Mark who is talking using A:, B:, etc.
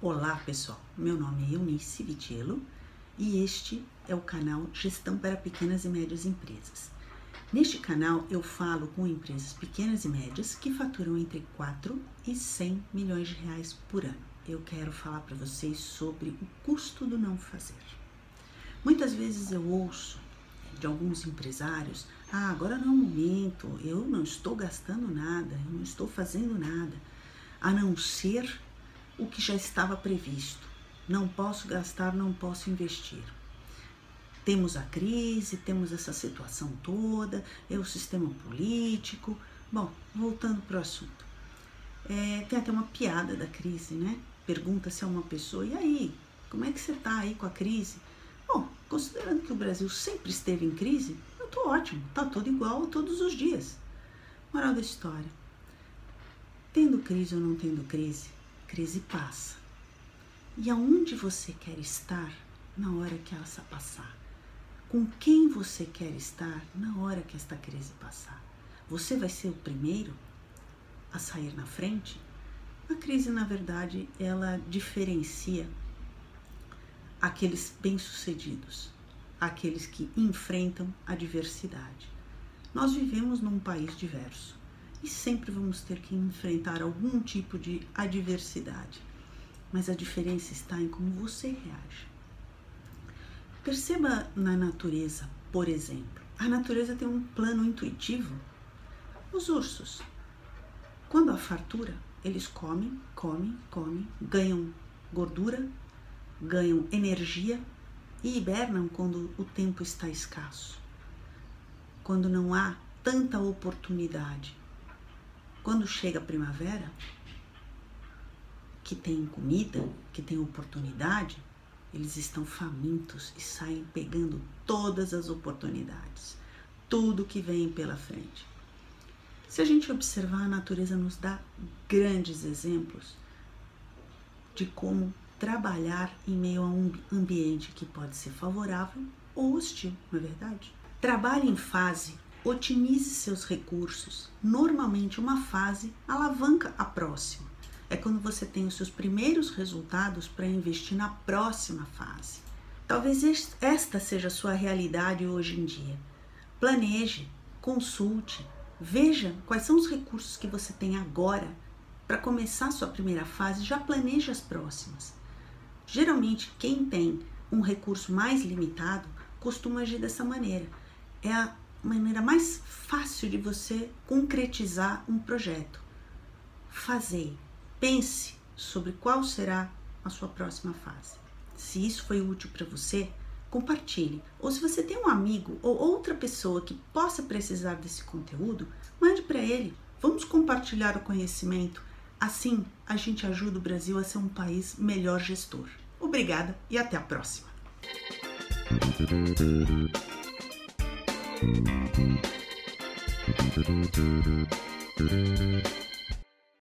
A: Olá pessoal, meu nome é Eunice Vitiello e este é o canal Gestão para Pequenas e Médias Empresas. Neste canal eu falo com empresas pequenas e médias que faturam entre 4 e 100 milhões de reais por ano. Eu quero falar para vocês sobre o custo do não fazer. Muitas vezes eu ouço de alguns empresários: ah, agora não é o momento, eu não estou gastando nada, eu não estou fazendo nada, a não ser o que já estava previsto. Não posso gastar, não posso investir. Temos a crise, temos essa situação toda, é o sistema político. Bom, voltando para o assunto. É, tem até uma piada da crise, né? Pergunta-se a uma pessoa, e aí, como é que você está aí com a crise? Considerando que o Brasil sempre esteve em crise, eu tô ótimo, tá tudo igual todos os dias. Moral da história. Tendo crise ou não tendo crise, crise passa. E aonde você quer estar na hora que essa passar? Com quem você quer estar na hora que esta crise passar? Você vai ser o primeiro a sair na frente? A crise, na verdade, ela diferencia aqueles bem-sucedidos, aqueles que enfrentam a diversidade. Nós vivemos num país diverso e sempre vamos ter que enfrentar algum tipo de adversidade, mas a diferença está em como você reage. Perceba na natureza, por exemplo, a natureza tem um plano intuitivo. Os ursos, quando há fartura, eles comem, comem, comem, ganham gordura, ganham energia e hibernam quando o tempo está escasso, quando não há tanta oportunidade. Quando chega a primavera, que tem comida, que tem oportunidade, eles estão famintos e saem pegando todas as oportunidades, tudo que vem pela frente. Se a gente observar, a natureza nos dá grandes exemplos de como trabalhar em meio a um ambiente que pode ser favorável ou hostil, não é verdade? Trabalhe em fase, otimize seus recursos. Normalmente, uma fase alavanca a próxima. É quando você tem os seus primeiros resultados para investir na próxima fase. Talvez esta seja a sua realidade hoje em dia. Planeje, consulte, veja quais são os recursos que você tem agora para começar sua primeira fase, já planeje as próximas. Geralmente, quem tem um recurso mais limitado costuma agir dessa maneira. É a maneira mais fácil de você concretizar um projeto. Fazer, pense sobre qual será a sua próxima fase. Se isso foi útil para você, compartilhe. Ou se você tem um amigo ou outra pessoa que possa precisar desse conteúdo, mande para ele. Vamos compartilhar o conhecimento. Assim, a gente ajuda o Brasil a ser um país melhor gestor. Obrigada e até a próxima.